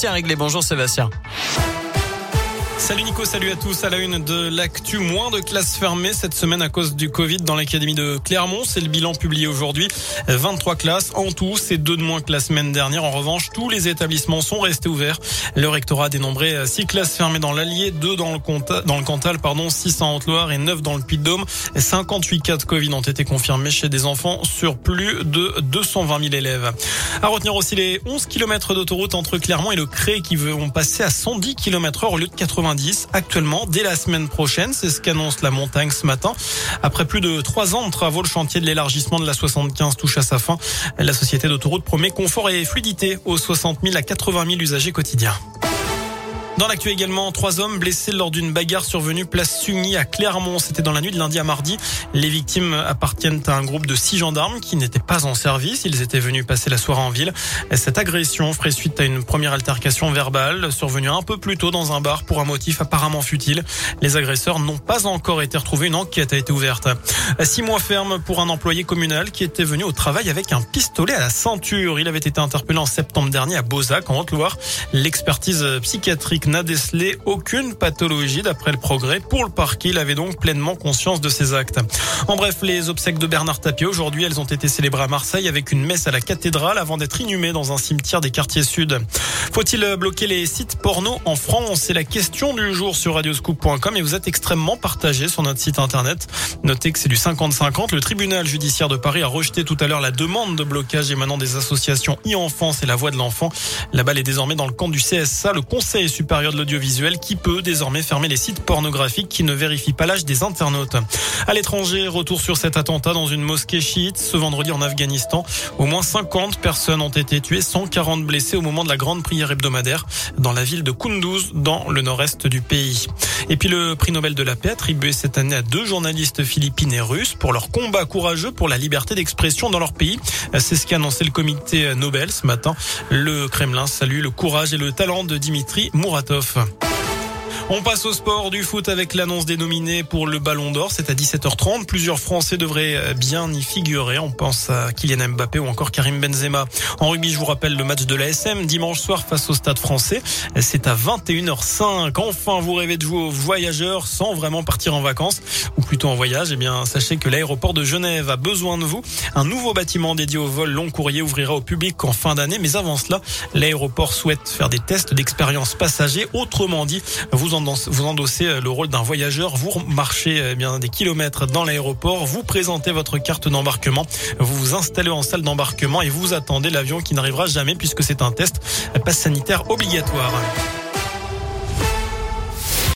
Tiens, réglé. Bonjour Sébastien. Salut Nico, salut à tous. À la une de l'actu, moins de classes fermées cette semaine à cause du Covid dans l'académie de Clermont. C'est le bilan publié aujourd'hui. 23 classes en tout, c'est deux de moins que la semaine dernière. En revanche, tous les établissements sont restés ouverts. Le rectorat a dénombré 6 classes fermées dans l'Allier, 2 dans le, Cantal, pardon, 6 en Haute-Loire et 9 dans le Puy-de-Dôme. 58 cas de Covid ont été confirmés chez des enfants sur plus de 220 000 élèves. À retenir aussi les 11 km d'autoroute entre Clermont et le Cré qui vont passer à 110 km heure au lieu de 80 actuellement dès la semaine prochaine. C'est ce qu'annonce la montagne ce matin. Après plus de trois ans de travaux, le chantier de l'élargissement de la 75 touche à sa fin. La société d'autoroute promet confort et fluidité aux 60 000 à 80 000 usagers quotidiens. Dans l'actu également, trois hommes blessés lors d'une bagarre survenue place Sugny à Clermont. C'était dans la nuit de lundi à mardi. Les victimes appartiennent à un groupe de six gendarmes qui n'étaient pas en service. Ils étaient venus passer la soirée en ville. Cette agression ferait suite à une première altercation verbale survenue un peu plus tôt dans un bar pour un motif apparemment futile. Les agresseurs n'ont pas encore été retrouvés. Une enquête a été ouverte. Six mois ferme pour un employé communal qui était venu au travail avec un pistolet à la ceinture. Il avait été interpellé en septembre dernier à Beauzac, en Haute-Loire. L'expertise psychiatrique n'a décelé aucune pathologie d'après le progrès. Pour le parquet, il avait donc pleinement conscience de ses actes. En bref, les obsèques de Bernard Tapie aujourd'hui, elles ont été célébrées à Marseille avec une messe à la cathédrale avant d'être inhumées dans un cimetière des quartiers sud. Faut-il bloquer les sites porno en France? C'est la question du jour sur radioscoop.com et vous êtes extrêmement partagé sur notre site internet. Notez que c'est du 50-50. Le tribunal judiciaire de Paris a rejeté tout à l'heure la demande de blocage émanant des associations e-enfance et la voix de l'enfant. La balle est désormais dans le camp du CSA, le Conseil supérieur de l'audiovisuel qui peut désormais fermer les sites pornographiques qui ne vérifient pas l'âge des internautes. À l'étranger, retour sur cet attentat dans une mosquée chiite ce vendredi en Afghanistan. Au moins 50 personnes ont été tuées, 140 blessés au moment de la grande prière hebdomadaire dans la ville de Kunduz, dans le nord-est du pays. Et puis le prix Nobel de la paix attribué cette année à deux journalistes philippines et russes pour leur combat courageux pour la liberté d'expression dans leur pays. C'est ce qu'a annoncé le comité Nobel ce matin. Le Kremlin salue le courage et le talent de Dimitri Krzysztof. On passe au sport du foot avec l'annonce des nominés pour le Ballon d'Or. C'est à 17h30. Plusieurs Français devraient bien y figurer. On pense à Kylian Mbappé ou encore Karim Benzema. En rugby, je vous rappelle le match de l'ASM dimanche soir face au Stade français. C'est à 21h05. Enfin, vous rêvez de jouer aux voyageurs sans vraiment partir en vacances ou plutôt en voyage. Eh bien, sachez que l'aéroport de Genève a besoin de vous. Un nouveau bâtiment dédié au vol long courrier ouvrira au public en fin d'année. Mais avant cela, l'aéroport souhaite faire des tests d'expérience passager. Autrement dit, vous vous endossez euh, le rôle d'un voyageur, vous marchez euh, bien des kilomètres dans l'aéroport, vous présentez votre carte d'embarquement, vous vous installez en salle d'embarquement et vous attendez l'avion qui n'arrivera jamais puisque c'est un test passe sanitaire obligatoire.